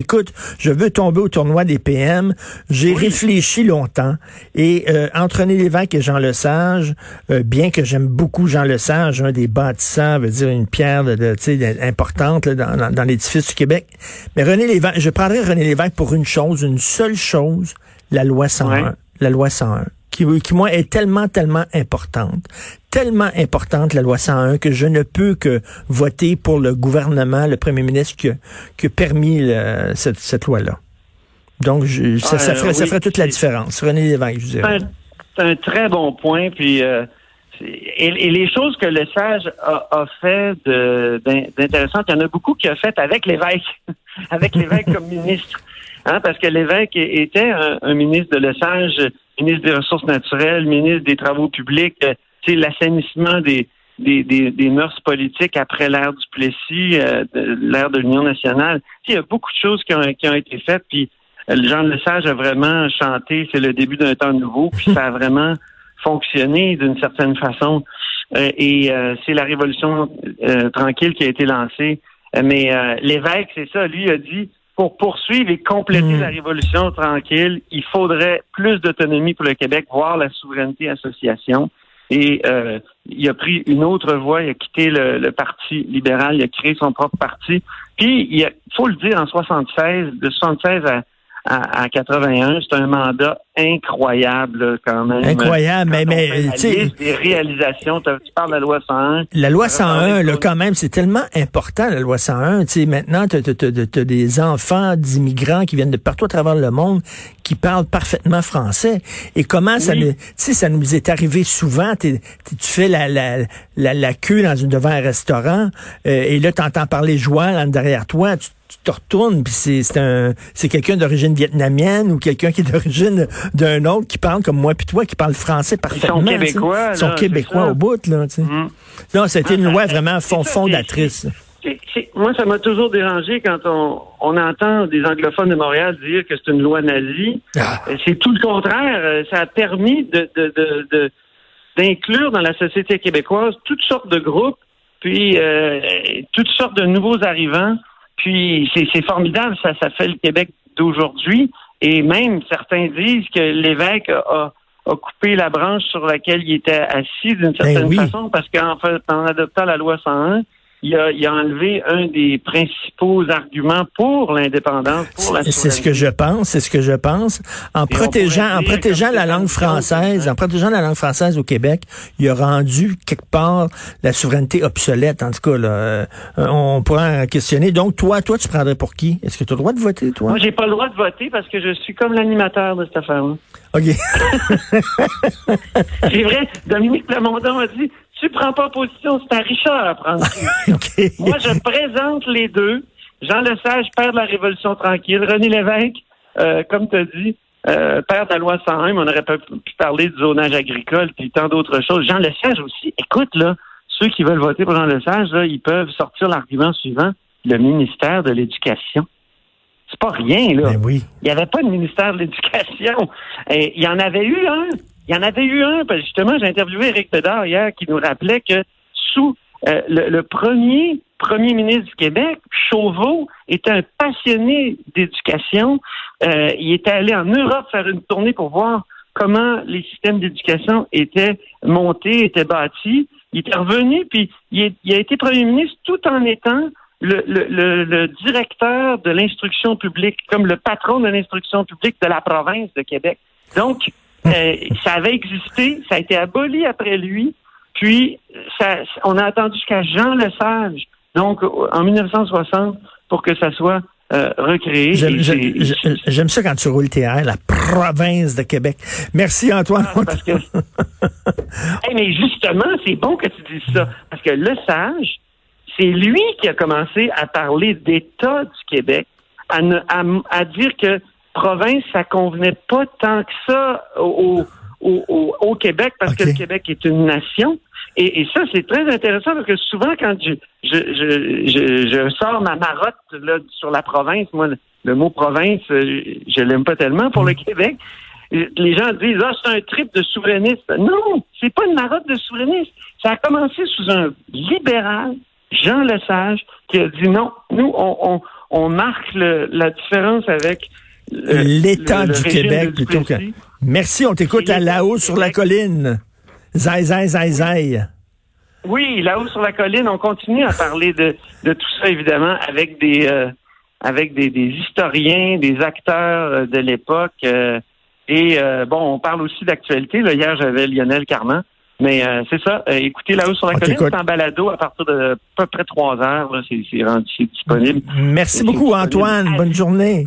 Écoute, je veux tomber au tournoi des PM. J'ai réfléchi longtemps. Et euh, entre René Lévesque et Jean Lesage, euh, bien que j'aime beaucoup Jean Lesage, un des bâtisseurs, veut dire une pierre de, de importante là, dans, dans, l'édifice du Québec, mais René Lévesque, je prendrais René Lévesque pour une chose, une seule chose, la loi 101. La loi 101 qui, qui, moi, est tellement, tellement importante, tellement importante, la loi 101, que je ne peux que voter pour le gouvernement, le premier ministre qui, qui a permis cette, cette loi-là. Donc, je, ça, ça, ferait, ça ferait toute la différence. René Lévesque, je dirais. C'est un, très bon point, puis... Euh, et, les choses que le sage a, a fait d'intéressant, il y en a beaucoup qui a fait avec l'évêque, avec l'évêque comme ministre. Hein, parce que l'évêque était un, ministre de Lesage, ministre des Ressources naturelles, ministre des Travaux publics, c'est euh, l'assainissement des, des, des, mœurs politiques après l'ère du Plessis, euh, l'ère de l'Union nationale. Il y a beaucoup de choses qui ont, qui ont été faites, puis euh, Jean Lesage a vraiment chanté, c'est le début d'un temps nouveau, puis ça a vraiment fonctionné d'une certaine façon. et c'est la révolution tranquille qui a été lancée. Mais l'évêque, c'est ça, lui a dit, pour poursuivre et compléter hmm. la révolution tranquille, il faudrait plus d'autonomie pour le Québec, voire la souveraineté association. Et euh, il a pris une autre voie, il a quitté le, Parti libéral, il a créé son propre parti. Puis, il faut le dire, en 76, de 76 à à, 81. C'est un mandat incroyable quand même. Incroyable, mais, mais tu sais... Des réalisations, tu parles de la loi 101. La loi 101, là, quand même, c'est tellement important, la loi 101. Tu sais, maintenant, tu as, des enfants d'immigrants qui viennent de partout à travers le monde qui parlent parfaitement français. Et comment ça, tu sais, ça nous est arrivé souvent. tu fais la, la, la, queue dans une, devant un restaurant euh, et là, tu entends parler joie derrière toi. Tu tu te retournes, puis c'est un c'est quelqu'un d'origine vietnamienne ou quelqu'un qui est d'origine d'un autre qui parle comme moi puis toi, qui parle français parfaitement. Ils sont québécois. Ils sont québécois au bout, là. Tu sais. Mm. Non, c'était une ah, loi vraiment fondatrice. moi, ça m'a toujours dérangé quand on, on, entend des anglophones de Montréal dire que c'est une loi nazie. Ah. Euh, c'est tout le contraire. Euh, ça a permis de, de, d'inclure dans la société québécoise toutes sortes de groupes, puis euh, toutes sortes de nouveaux arrivants puis c'est formidable, ça, ça fait le Québec d'aujourd'hui. Et même certains disent que l'évêque a, a, coupé la branche sur laquelle il était assis d'une ben certaine façon, parce qu'en fait, en adoptant la loi 101, il a, il a enlevé un des principaux arguments pour l'indépendance, pour la C'est ce que je pense, c'est ce que je pense. En protégeant, en protégeant la langue française, en protégeant la langue française au Québec, il a rendu quelque part la souveraineté obsolète. En tout cas, là, euh, on pourra questionner. Donc, toi, toi, tu prendrais pour qui? Est-ce que tu as le droit de voter, toi? Moi, j'ai pas le droit de voter parce que je suis comme l'animateur de cette affaire-là. OK. c'est vrai, Dominique Plamondon a dit tu prends pas position, c'est à Richard à prendre. Moi, je présente les deux. Jean Lesage, père de la Révolution tranquille. René Lévesque, euh, comme tu as dit, euh, père de la loi 101, mais on aurait pu parler du zonage agricole puis tant d'autres choses. Jean Lesage aussi. Écoute, là, ceux qui veulent voter pour Jean Lesage, là, ils peuvent sortir l'argument suivant. Le ministère de l'Éducation. C'est pas rien, là. Ben oui. Il n'y avait pas de ministère de l'Éducation. Il y en avait eu un. Il y en avait eu un, parce que justement, j'ai interviewé Eric Bedard hier qui nous rappelait que sous euh, le, premier premier ministre du Québec, Chauveau, était un passionné d'éducation. Euh, il était allé en Europe faire une tournée pour voir comment les systèmes d'éducation étaient montés, étaient bâtis. Il était revenu, puis il, a été premier ministre tout en étant le, le, le directeur de l'instruction publique, comme le patron de l'instruction publique de la province de Québec. Donc, euh, ça avait existé, ça a été aboli après lui, puis ça, on a attendu jusqu'à Jean Lesage, donc en 1960, pour que ça soit euh, recréé. J'aime ça quand tu roules airs, la province de Québec. Merci Antoine. Ah, parce que... mais justement, c'est bon que tu dises ça, parce que Lesage, c'est lui qui a commencé à parler d'État du Québec, à, à, à dire que province, ça convenait pas tant que ça au, au, au, Québec parce que le Québec est une nation. Et, et ça, c'est très intéressant parce que souvent, quand je, je, je, je, sors ma marotte là, sur la province, moi, le mot province, euh, je l'aime pas tellement pour le mm. Québec. Les gens disent, ah, c'est un trip de souverainiste. Non, c'est pas une marotte de souverainiste. Ça a commencé sous un libéral, Jean Lesage, qui a dit non, nous, on, on marque la différence avec l'État du Québec plutôt que. Merci, on t'écoute à là-haut sur la colline. Zai, zai, zai, zai. Oui, là-haut sur la colline, on continue à parler de, de tout ça, évidemment, avec des euh, avec des, des, historiens, des acteurs euh, de l'époque. Euh, et bon, on parle aussi d'actualité. Hier, j'avais Lionel Carman. Mais c'est ça. écoutez, là-haut sur la colline, c'est en balado à partir de à peu près trois heures. C'est rendu disponible. Merci beaucoup, Antoine. Bonne journée.